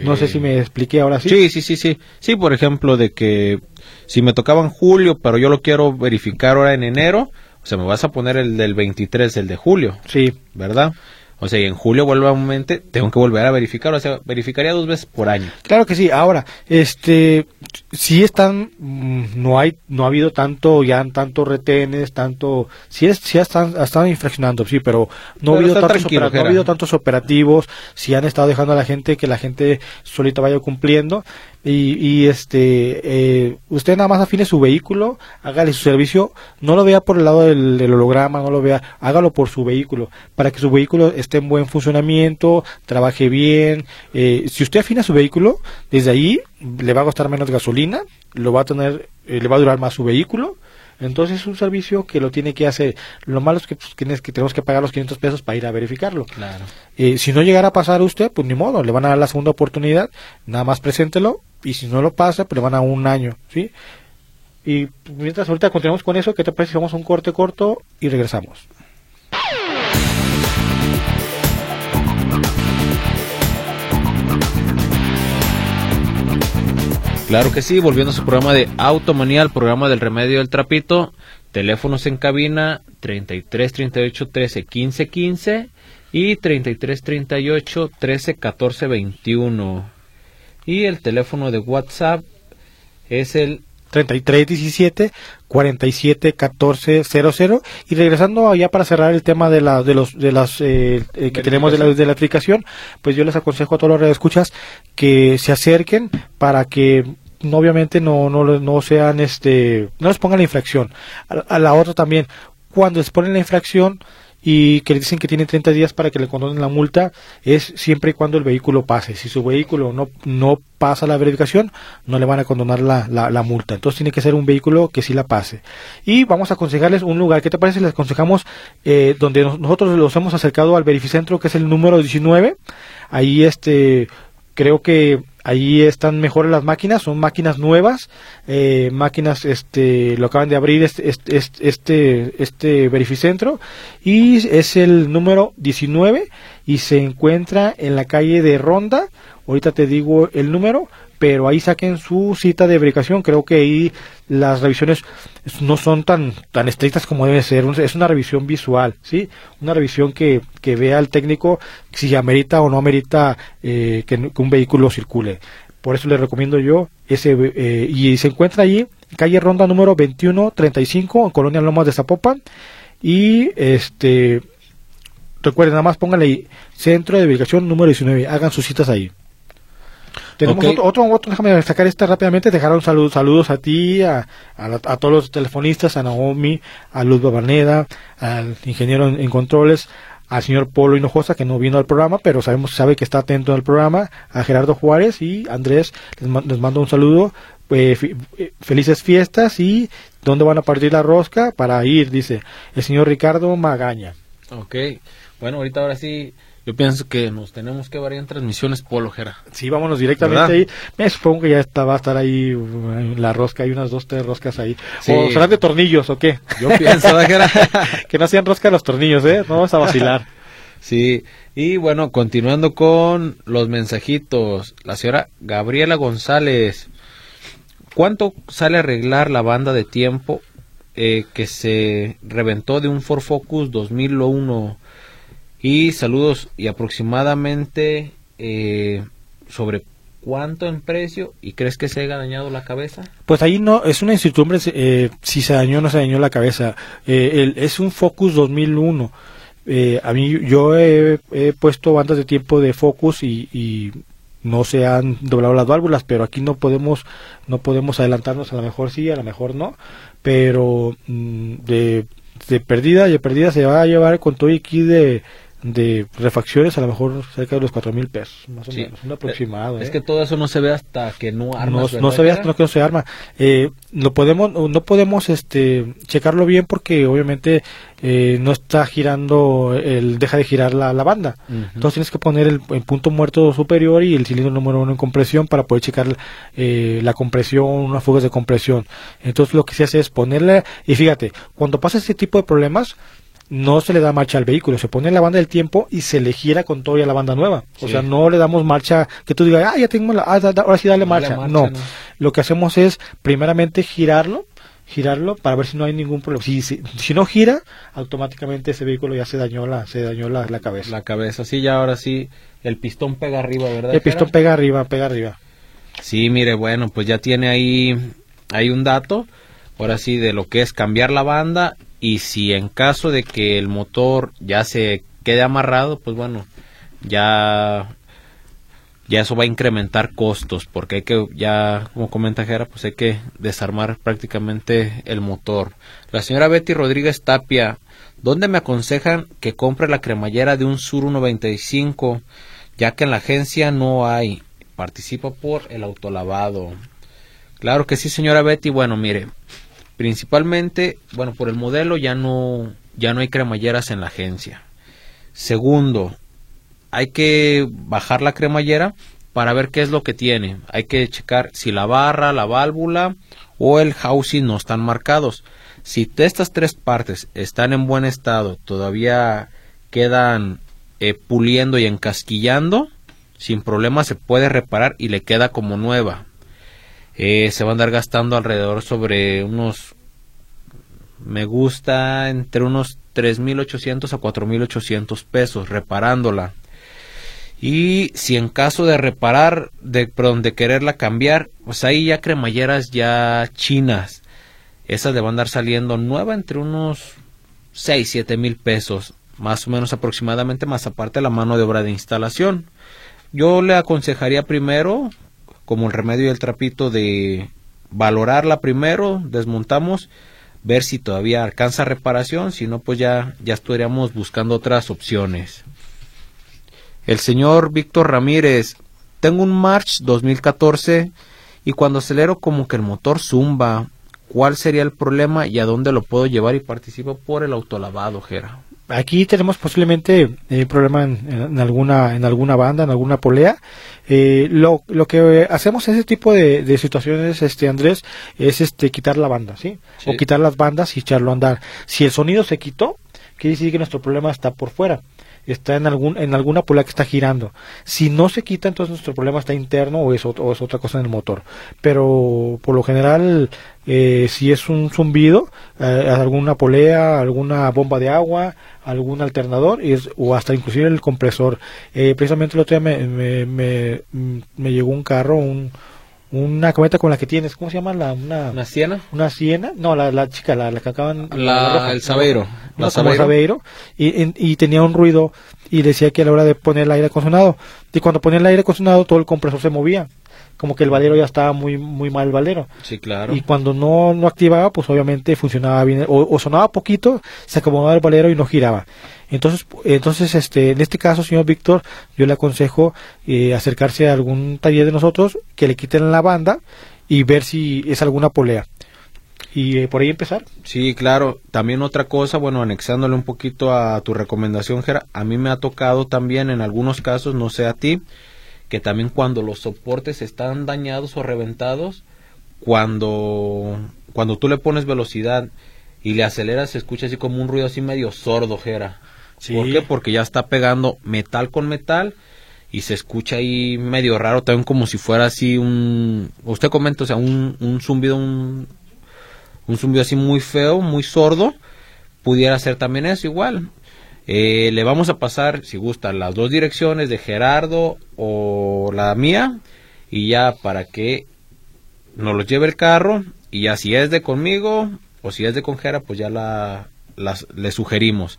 No sé si me expliqué ahora sí. Sí, sí, sí, sí. Sí, por ejemplo, de que si me tocaba en julio, pero yo lo quiero verificar ahora en enero, o sea, me vas a poner el del 23, el de julio, Sí, ¿verdad? O sea, y en julio vuelvo a un momento, tengo que volver a verificar, o sea, verificaría dos veces por año. Claro que sí. Ahora, este, sí están, mm, no hay, no ha habido tanto, ya tantos retenes, tanto, sí, es, sí están, están infraccionando, sí, pero no, Pero ha habido tantos opera- no ha habido tantos operativos, sí han estado dejando a la gente que la gente solita vaya cumpliendo y, y este, eh, usted nada más afine su vehículo, hágale su servicio, no lo vea por el lado del, del holograma, no lo vea, hágalo por su vehículo, para que su vehículo esté en buen funcionamiento, trabaje bien. Eh, si usted afina su vehículo, desde ahí le va a costar menos gasolina, lo va a tener, eh, le va a durar más su vehículo. Entonces es un servicio que lo tiene que hacer. Lo malo es que, pues, que tenemos que pagar los 500 pesos para ir a verificarlo. Claro. Eh, si no llegara a pasar usted, pues ni modo, le van a dar la segunda oportunidad, nada más preséntelo y si no lo pasa, pues le van a un año, ¿sí? Y mientras ahorita continuamos con eso, ¿qué te parece si vamos a un corte corto y regresamos? Claro que sí, volviendo a su programa de Automanía, el programa del remedio del trapito. Teléfonos en cabina 33 38 13 15 15 y 33 38 13 14 21. Y el teléfono de WhatsApp es el 3317 47 14 00 y regresando allá para cerrar el tema de la de los de las eh, eh, que tenemos de la, de la aplicación pues yo les aconsejo a todos los escuchas que se acerquen para que no, obviamente no, no, no sean este no les pongan la infracción a, a la otra también cuando les ponen la infracción y que le dicen que tiene 30 días para que le condonen la multa es siempre y cuando el vehículo pase. Si su vehículo no, no pasa la verificación, no le van a condonar la, la, multa. Entonces tiene que ser un vehículo que sí la pase. Y vamos a aconsejarles un lugar. ¿Qué te parece? Les aconsejamos eh, donde nosotros los hemos acercado al verificentro, que es el número 19. Ahí este creo que ahí están mejores las máquinas, son máquinas nuevas, eh, máquinas, este, lo acaban de abrir este, este, este, este verificentro y es el número 19 y se encuentra en la calle de Ronda, ahorita te digo el número, pero ahí saquen su cita de verificación. Creo que ahí las revisiones no son tan tan estrictas como debe ser. Es una revisión visual, ¿sí? Una revisión que, que vea al técnico si amerita o no amerita eh, que, un vehículo circule. Por eso le recomiendo yo ese. Eh, y se encuentra allí, calle Ronda número 2135, en Colonia Lomas de Zapopan. Y este. Recuerden, nada más pónganle ahí, centro de verificación número 19. Hagan sus citas ahí. Tenemos otro, otro, déjame destacar este rápidamente, dejaron saludos, saludos a ti, a, a, todos los telefonistas, a Naomi, a Luz Babaneda, al ingeniero en, controles, al señor Polo Hinojosa, que no vino al programa, pero sabemos, sabe que está atento al programa, a Gerardo Juárez y Andrés, les, mando un saludo, pues, felices fiestas y dónde van a partir la rosca para ir, dice el señor Ricardo Magaña. Ok, bueno, ahorita ahora sí yo pienso que nos tenemos que variar en transmisiones Polo, Jera. Sí, vámonos directamente ahí. Me supongo que ya está, va a estar ahí uh, la rosca, hay unas dos, tres roscas ahí. ¿O serán de tornillos o qué? Yo pienso, que no sean rosca los tornillos, ¿eh? No vamos a vacilar. Sí, y bueno, continuando con los mensajitos. La señora Gabriela González. ¿Cuánto sale a arreglar la banda de tiempo eh, que se reventó de un Ford Focus 2001? Y saludos y aproximadamente eh, sobre cuánto en precio y crees que se haya dañado la cabeza? Pues ahí no, es una incertidumbre eh, si se dañó o no se dañó la cabeza. Eh, es un Focus 2001. Eh, a mí yo he, puesto bandas de tiempo de Focus y, y, no se han doblado las válvulas, pero aquí no podemos no podemos adelantarnos. A lo mejor sí, a lo mejor no, pero mm, de, de perdida, de perdida se va a llevar con todo aquí de de refacciones a lo mejor cerca de los cuatro mil pesos, más o menos, un aproximado. Es ¿eh? que todo eso no se ve hasta que no armas. No, se ve hasta que no se arma. Eh, no podemos, no podemos este, checarlo bien porque obviamente eh, no está girando, el, deja de girar la, la banda. Entonces tienes que poner el, punto muerto superior y el cilindro número uno en compresión para poder checar la compresión, unas fugas de compresión. Entonces lo que se hace es ponerle, y fíjate, cuando pasa este tipo de problemas, no se le da marcha al vehículo, se pone en la banda del tiempo y se le gira con todo ya la banda nueva. O sea, no le damos marcha, que tú digas, ah, ya tengo la, ah, ahora sí dale marcha. no. lo que hacemos es primeramente girarlo, girarlo para ver si no hay ningún problema. Si, si, no gira, automáticamente ese vehículo ya se dañó la, se dañó la, la cabeza. La cabeza, sí, ya ahora sí, el pistón pega arriba, ¿verdad? El pistón pega arriba, pega arriba. Sí, mire, bueno, pues ya tiene ahí, hay un dato, ahora sí, de lo que es cambiar la banda y si en caso de que el motor ya se quede amarrado, pues bueno, ya ya eso va a incrementar costos porque hay que ya como comenta Jera, pues hay que desarmar prácticamente el motor. La señora Betty Rodríguez Tapia, ¿dónde me aconsejan que compre la cremallera de un Sur 195 ya que en la agencia no hay? Participa por el autolavado. Claro que sí, señora Betty. Bueno, mire, Principalmente, bueno, por el modelo ya no, ya no hay cremalleras en la agencia. Segundo, hay que bajar la cremallera para ver qué es lo que tiene. Hay que checar si la barra, la válvula o el housing no están marcados. Si estas tres partes están en buen estado, todavía quedan eh, puliendo y encasquillando, sin problema se puede reparar y le queda como nueva. Eh, se va a andar gastando alrededor sobre unos me gusta entre unos 3.800 a 4.800 pesos reparándola. Y si en caso de reparar, de, perdón, de quererla cambiar, pues ahí ya cremalleras ya chinas. Esas le van a andar saliendo nueva entre unos 6, 7 mil pesos, más o menos aproximadamente, más aparte la mano de obra de instalación. Yo le aconsejaría primero, como el remedio y el trapito, de valorarla primero, desmontamos, ver si todavía alcanza reparación, si no, pues ya, ya estaríamos buscando otras opciones. El señor Víctor Ramírez, tengo un March 2014 y cuando acelero como que el motor zumba. ¿Cuál sería el problema y a dónde lo puedo llevar y participo por el autolavado, Jera? Aquí tenemos posiblemente un eh, problema en, alguna en alguna banda, en alguna polea. Eh, lo, lo que hacemos en ese tipo de, situaciones, este Andrés, es este quitar la banda, ¿sí? O quitar las bandas y echarlo a andar. Si el sonido se quitó, quiere decir que nuestro problema está por fuera está en algún en alguna polea que está girando. Si no se quita, entonces nuestro problema está interno o es, o es otra cosa en el motor. Pero por lo general, eh, si es un zumbido, eh, alguna polea, alguna bomba de agua, algún alternador es, o hasta inclusive el compresor. Eh, precisamente el otro día me, me, me, me llegó un carro, un, una cometa con la que tienes, ¿cómo se llama? La, una, ¿Una siena? Una siena, no, la, la chica, la, la que acaban... La, el sabeiro. La sabeiro. y, y, tenía un ruido y decía que a la hora de poner el aire acondicionado, y cuando ponía el aire acondicionado todo el compresor se movía, como que el valero ya estaba muy muy mal el valero. Sí, claro. Y cuando no, no activaba, pues obviamente funcionaba bien, o, o sonaba poquito, se acomodaba el valero y no giraba. Entonces, entonces este, en este caso, señor Víctor, yo le aconsejo eh, acercarse a algún taller de nosotros que le quiten la banda y ver si es alguna polea. Y eh, por ahí empezar. Sí, claro. También otra cosa, bueno, anexándole un poquito a tu recomendación, Gera, a mí me ha tocado también en algunos casos, no sé a ti, que también cuando los soportes están dañados o reventados, cuando, cuando tú le pones velocidad y le aceleras, se escucha así como un ruido así medio sordo, Jera. ¿Por qué? Porque ya está pegando metal con metal y se escucha ahí medio raro, también como si fuera así un... Usted comenta, o sea, un, un zumbido, un, un zumbido así muy feo, muy sordo. Pudiera ser también eso igual. Eh, le vamos a pasar, si gusta, las dos direcciones de Gerardo o la mía y ya para que nos los lleve el carro y ya si es de conmigo o si es de con Gera, pues ya la, las, le sugerimos.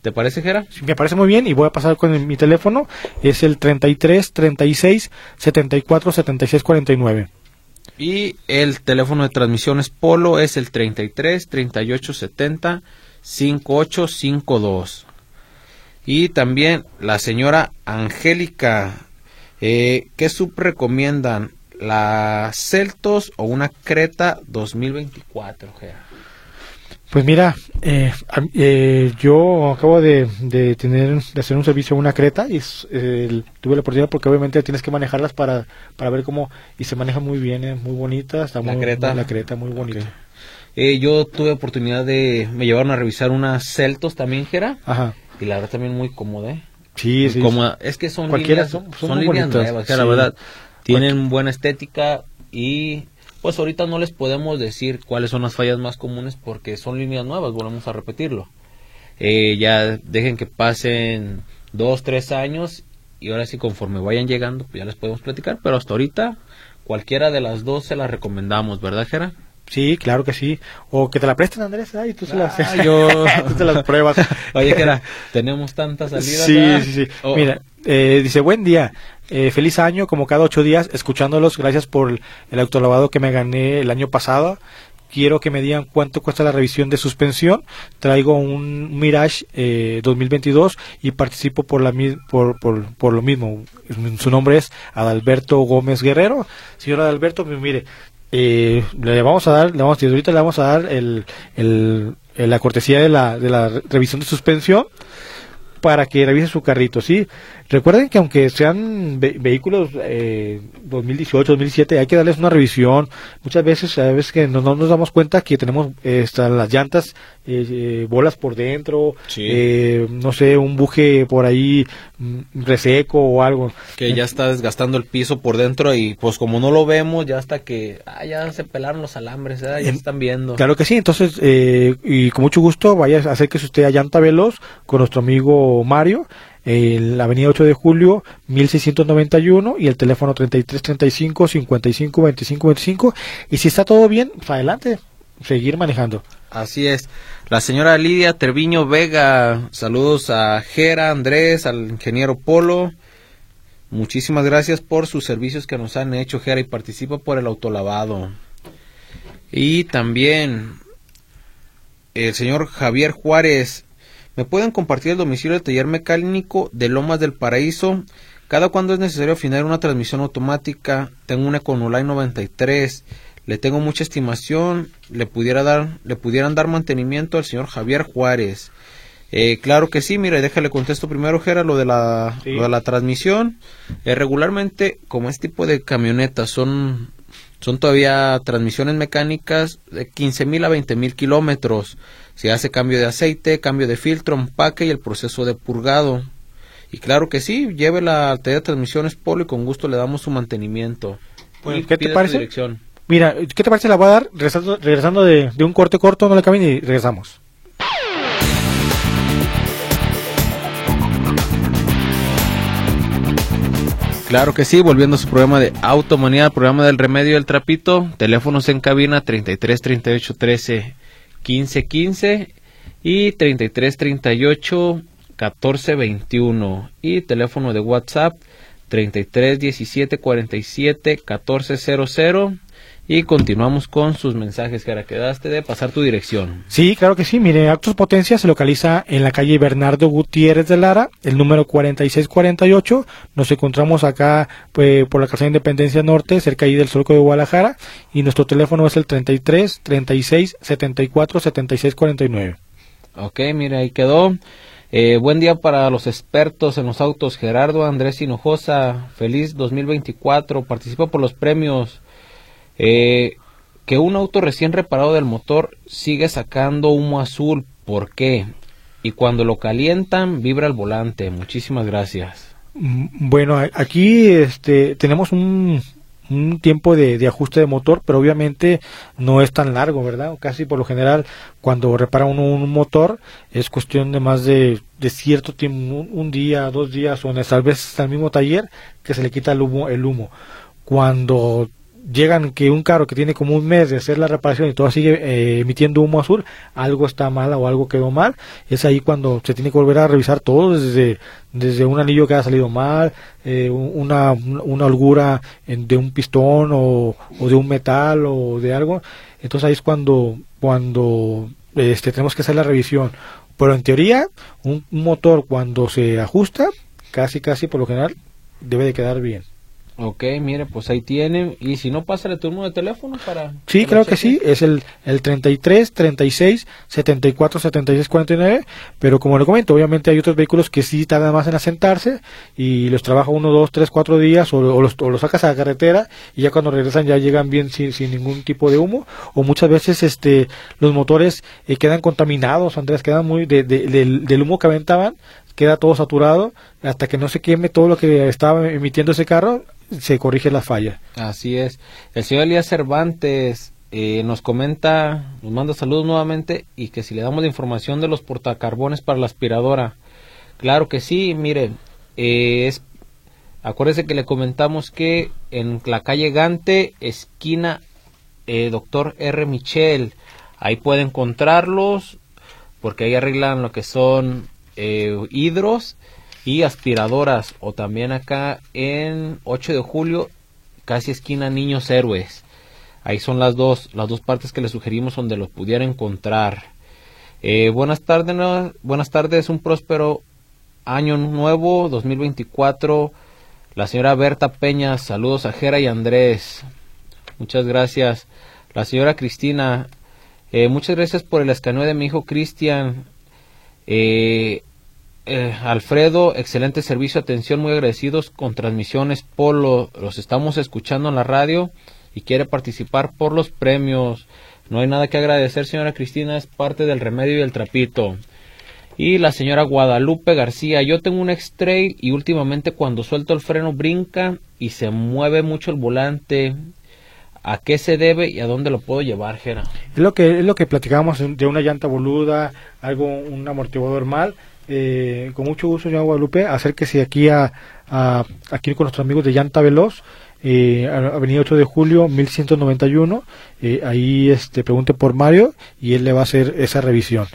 ¿Te parece, Jera? me parece muy bien y voy a pasar con mi teléfono. Es el 33 36 74 76 49. Y el teléfono de transmisiones Polo es el 33 38 70 5852. Y también la señora Angélica. Eh, ¿Qué sub recomiendan? ¿La Celtos o una Creta 2024, Jera? Pues mira, eh, eh, yo acabo de, tener de hacer un servicio a una Creta y tuve la oportunidad porque obviamente tienes que manejarlas para, para ver cómo y se maneja muy bien, es muy bonita, está la muy Creta. la Creta muy bonita. Eh, yo tuve oportunidad de me llevaron a revisar unas Celtos también, Jera. Ajá. Y la verdad también muy cómoda. ¿eh? Sí, sí. Es que son líneas, son, son, líneas nuevas, la verdad. Tienen buena estética y pues ahorita no les podemos decir cuáles son las fallas más comunes porque son líneas nuevas, volvemos a repetirlo. Eh, ya dejen que pasen dos, tres años y ahora sí conforme vayan llegando pues ya les podemos platicar, pero hasta ahorita cualquiera de las dos se las recomendamos, ¿verdad, Jera? Sí, claro que sí. O que te la presten, Andrés, y tú se las, ah, yo... te las pruebas. Oye, Jera, tenemos tantas salidas. Sí, sí, sí. Oh. Mira, eh, dice, buen día. Eh, feliz año, como cada ocho días, escuchándolos. Gracias por el autolavado que me gané el año pasado. Quiero que me digan cuánto cuesta la revisión de suspensión. Traigo un Mirage eh, 2022 y participo por, la, por, por, por, lo mismo. Su nombre es Adalberto Gómez Guerrero. Señor Adalberto, pues mire, eh, le vamos a dar, le vamos, ahorita le vamos a dar el, el, la cortesía de la, de la revisión de suspensión para que revise su carrito, ¿sí? Recuerden que aunque sean vehículos eh, 2018, 2007, hay que darles una revisión. Muchas veces, a veces que no, nos damos cuenta que tenemos eh, están las llantas, eh, eh, bolas por dentro, no sé, un buje por ahí mm, reseco o algo. Que ya está desgastando el piso por dentro y pues como no lo vemos, ya hasta que ah, ya se pelaron los alambres, ya están viendo. Claro que sí, entonces, y con mucho gusto vaya a hacer que usted a llanta veloz con nuestro amigo Mario la avenida 8 de julio 1691 y el teléfono 3335 55 25 25 y si está todo bien, pues adelante, seguir manejando. Así es. La señora Lidia Terviño Vega, saludos a Jera, Andrés, al ingeniero Polo. Muchísimas gracias por sus servicios que nos han hecho, Jera, y participa por el autolavado. Y también el señor Javier Juárez. ¿Me pueden compartir el domicilio del taller mecánico de Lomas del Paraíso? Cada cuando es necesario afinar una transmisión automática, tengo una con Online 93 le tengo mucha estimación, le pudiera dar, le pudieran dar mantenimiento al señor Javier Juárez. Eh, claro que sí, mire, déjale contesto primero, Gera, lo de la, lo de la transmisión. Eh, regularmente, como este tipo de camionetas son, son todavía transmisiones mecánicas de 15 mil a 20 mil kilómetros. Se hace cambio de aceite, cambio de filtro, empaque y el proceso de purgado. Y claro que sí, lleve la de transmisiones Polo y con gusto le damos su mantenimiento. ¿Qué te parece? Mira, ¿qué te parece? La voy a dar regresando, de, un corte corto, no le cambien y regresamos. Claro que sí, volviendo a su programa de Automanía, programa del remedio del trapito, teléfonos en cabina 33 38 13 15 15 y 33 38 14 21 y teléfono de WhatsApp 33 17 47 14 00 y continuamos con sus mensajes que ahora quedaste de pasar tu dirección. Sí, claro que sí. Mire, Actos Potencia se localiza en la calle Bernardo Gutiérrez de Lara, el número 4648. Nos encontramos acá pues, por la de Independencia Norte, cerca ahí del Surco de Guadalajara. Y nuestro teléfono es el 33 36 74 76 49. Ok, mire, ahí quedó. Eh, buen día para los expertos en los autos. Gerardo Andrés Hinojosa, feliz 2024. Participa por los premios eh, que un auto recién reparado del motor sigue sacando humo azul. ¿Por qué? Y cuando lo calientan, vibra el volante. Muchísimas gracias. Mm, bueno, aquí este, tenemos un, un tiempo de, ajuste de motor, pero obviamente no es tan largo, ¿verdad? Casi por lo general, cuando repara uno un motor, es cuestión de más de, de cierto tiempo, un, día, dos días, o tal vez al mismo taller, que se le quita el humo. El humo. Cuando llegan que un carro que tiene como un mes de hacer la reparación y todo sigue eh, emitiendo humo azul, algo está mal o algo quedó mal, es ahí cuando se tiene que volver a revisar todo desde, desde un anillo que ha salido mal, eh, una, una holgura de un pistón o, o, de un metal o de algo, entonces ahí es cuando, cuando este, tenemos que hacer la revisión. Pero en teoría, un motor cuando se ajusta, casi casi por lo general, debe de quedar bien. Ok, mire, pues ahí tienen. Y si no, pásale tu número de teléfono para... Sí, creo que sí. Es el, el 33 36 74 76 49. Pero como le comento, obviamente hay otros vehículos que sí tardan más en asentarse y los trabaja uno, dos, tres, cuatro días o, los, o los sacas a la carretera y ya cuando regresan ya llegan bien sin, sin ningún tipo de humo. O muchas veces este los motores eh, quedan contaminados, Andrés, quedan muy... De, del, del humo que aventaban queda todo saturado hasta que no se queme todo lo que estaba emitiendo ese carro se corrige la falla. Así es. El señor Elías Cervantes eh, nos comenta, nos manda saludos nuevamente y que si le damos la información de los portacarbones para la aspiradora. Claro que sí, mire, eh, es, acuérdese que le comentamos que en la calle Gante, esquina eh, Doctor R. Michel, ahí puede encontrarlos porque ahí arreglan lo que son hidros y aspiradoras o también acá en 8 de julio casi esquina Niños Héroes. Ahí son las dos las dos partes que le sugerimos donde los pudiera encontrar. Eh, buenas tardes buenas tardes un próspero año nuevo 2024 la señora Berta Peña saludos a Jera y Andrés. Muchas gracias. La señora Cristina eh, muchas gracias por el escaneo de mi hijo Cristian. Eh, eh, Alfredo, excelente servicio, atención, muy agradecidos con transmisiones Polo, los estamos escuchando en la radio y quiere participar por los premios. No hay nada que agradecer, señora Cristina, es parte del remedio y el trapito. Y la señora Guadalupe García, yo tengo un X-Trail y últimamente cuando suelto el freno brinca y se mueve mucho el volante. ¿A qué se debe y a dónde lo puedo llevar, Jera? Es lo que es lo que platicábamos de una llanta boluda, algo un amortiguador mal. Eh, con mucho gusto, señor Guadalupe, acérquese aquí a, aquí con nuestros amigos de Llanta Veloz. Eh, Avenida 8 de Julio, 1191. Eh, ahí este, pregunte por Mario y él le va a hacer esa revisión.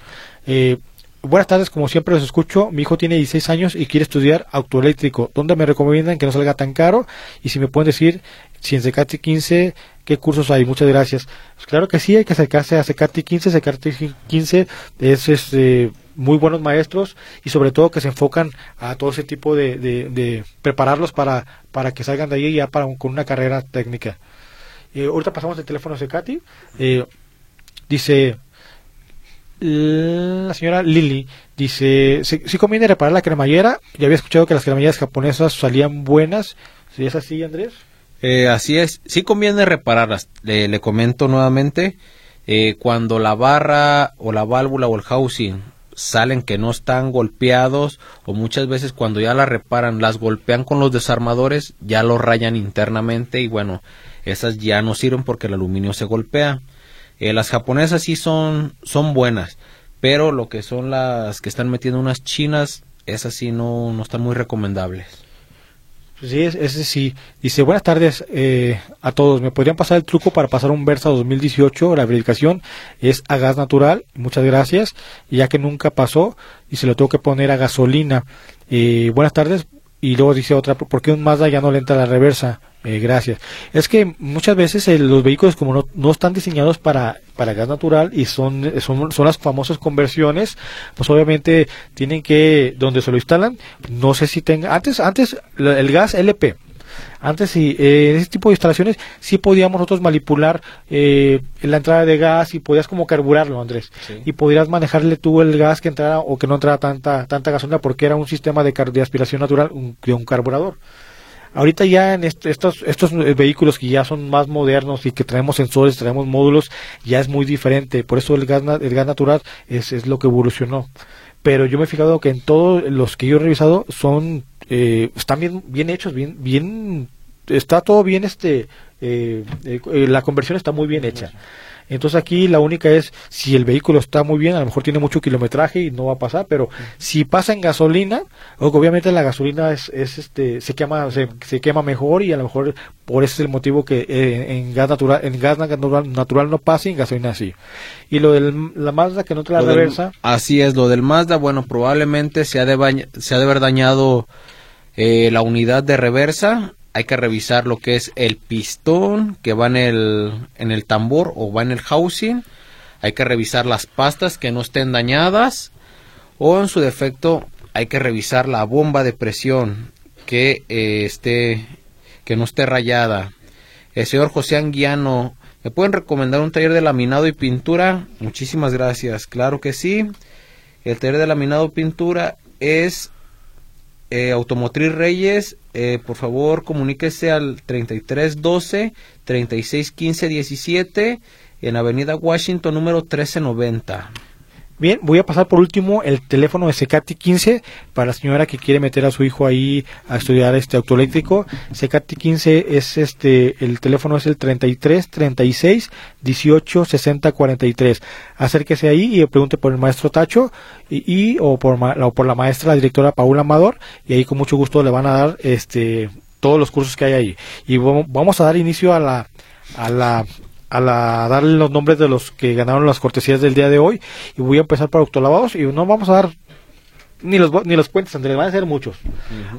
Eh, buenas tardes, como siempre los escucho. Mi hijo tiene 16 años y quiere estudiar autoeléctrico. ¿Dónde me recomiendan que no salga tan caro? Y si me pueden decir si en Secati 15 qué cursos hay. Muchas gracias. Claro que sí, hay que acercarse a Secati 15. Secati 15 es este muy buenos maestros y sobre todo que se enfocan a todo ese tipo de, de, prepararlos para, para que salgan de ahí ya para, con una carrera técnica. Eh, ahorita pasamos el teléfono de Katy. Eh, dice la señora Lili, dice, si conviene reparar la cremallera? Ya había escuchado que las cremalleras japonesas salían buenas. ¿Si es así, Andrés? Eh, así es, sí conviene repararlas. Le, le comento nuevamente, cuando la barra o la válvula o el housing salen que no están golpeados o muchas veces cuando ya la reparan las golpean con los desarmadores, ya lo rayan internamente y bueno, esas ya no sirven porque el aluminio se golpea. Eh, las japonesas sí son, son buenas, pero lo que son las que están metiendo unas chinas, esas sí no, no están muy recomendables. Sí, ese sí. Dice, buenas tardes eh, a todos. ¿Me podrían pasar el truco para pasar un Versa 2018? La verificación es a gas natural. Muchas gracias. Ya que nunca pasó y se lo tengo que poner a gasolina. Eh, buenas tardes. Y luego dice otra, ¿por qué un Mazda ya no le entra la reversa? Eh, gracias. Es que muchas veces eh, los vehículos como no, no, están diseñados para, para gas natural y son, son, son las famosas conversiones, pues obviamente tienen que, donde se lo instalan, no sé si tenga, antes, antes el gas LP, antes sí, eh, en ese tipo de instalaciones sí podíamos nosotros manipular eh, la entrada de gas y podías como carburarlo, Andrés. Y podrías manejarle tú el gas que entrara o que no entrara tanta tanta gasolina porque era un sistema de, de aspiración natural de un carburador. Ahorita ya en estos, estos eh, vehículos que ya son más modernos y que traemos sensores, traemos módulos, ya es muy diferente. Por eso el gas, el gas natural es, es lo que evolucionó. Pero yo me he fijado que en todos los que yo he revisado son, eh, están bien, bien hechos, bien, bien, está todo bien, este, eh, eh la conversión está muy bien hecha. Entonces aquí la única es si el vehículo está muy bien, a lo mejor tiene mucho kilometraje y no va a pasar, pero si pasa en gasolina, obviamente la gasolina es, es este se quema se, se, quema mejor y a lo mejor por ese es el motivo que eh, en gas natural en gas natural, natural no pasa y en gasolina sí. Y lo de la Mazda que no te la reversa. así es, lo del Mazda, bueno, probablemente se ha de, se ha de haber dañado eh, la unidad de reversa hay que revisar lo que es el pistón que va en el, en el tambor o va en el housing. Hay que revisar las pastas que no estén dañadas. O en su defecto hay que revisar la bomba de presión que eh, esté que no esté rayada. El señor José Anguiano, ¿me pueden recomendar un taller de laminado y pintura? Muchísimas gracias. Claro que sí. El taller de laminado y pintura es eh, Automotriz Reyes, eh, por favor comuníquese al 3312 3615 17 en Avenida Washington número 1390. Bien, voy a pasar por último el teléfono de Secati 15 para la señora que quiere meter a su hijo ahí a estudiar este autoeléctrico. Secati 15 es este, el teléfono es el 33 36 18 60 43. Acérquese ahí y pregunte por el maestro Tacho y, o, por, por la maestra, la directora Paula Amador y ahí con mucho gusto le van a dar este todos los cursos que hay ahí. Y vamos a dar inicio a la a la a la, darle los nombres de los que ganaron las cortesías del día de hoy. Y voy a empezar por autolavados y no vamos a dar ni los ni los cuentas Andrés van a ser muchos.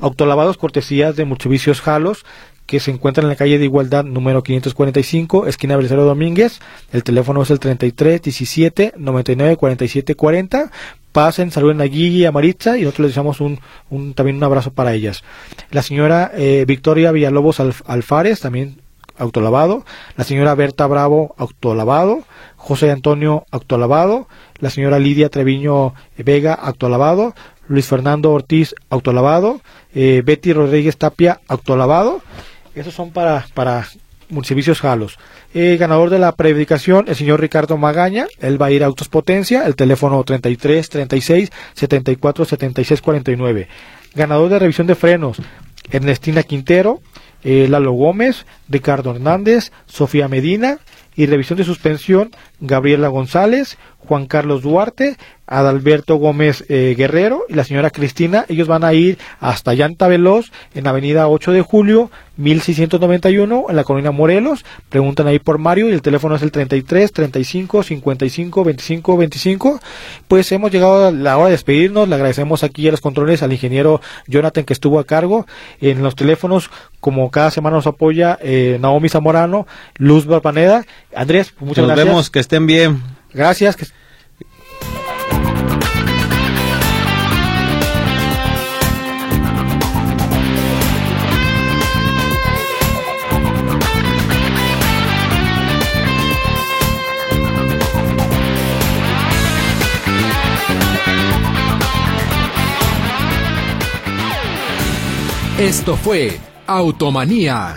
Autolavados cortesías de Multivicios Jalos que se encuentran en la calle de Igualdad número 545 esquina Belisario Domínguez. El teléfono es el 33 17 99 47 40 pasen, saluden a Guille y a Maritza y nosotros les deseamos un, un, también un abrazo para ellas. La señora eh, Victoria Villalobos Alfares, también autolavado, la señora Berta Bravo, autolavado, José Antonio, autolavado, la señora Lidia Treviño Vega, autolavado, Luis Fernando Ortiz, autolavado, eh, Betty Rodríguez Tapia, autolavado. Esos son para, para servicios Jalos. Eh, ganador de la predicación, el señor Ricardo Magaña, él va a ir a Autos Potencia, el teléfono 33 36 74 76 49. Ganador de revisión de frenos, Ernestina Quintero, eh, Lalo Gómez, Ricardo Hernández, Sofía Medina y revisión de suspensión Gabriela González, Juan Carlos Duarte, Adalberto Gómez eh, Guerrero y la señora Cristina. Ellos van a ir hasta Llanta Veloz en Avenida 8 de Julio, 1691, en la colonia Morelos. Preguntan ahí por Mario y el teléfono es el 33 35 55 25 25. Pues hemos llegado a la hora de despedirnos. Le agradecemos aquí a los controles al ingeniero Jonathan que estuvo a cargo. En los teléfonos, como cada semana nos apoya eh, Naomi Zamorano, Luz Barbaneda. Andrés, muchas Nos gracias. vemos, que estén bien. Gracias. Esto fue Automanía.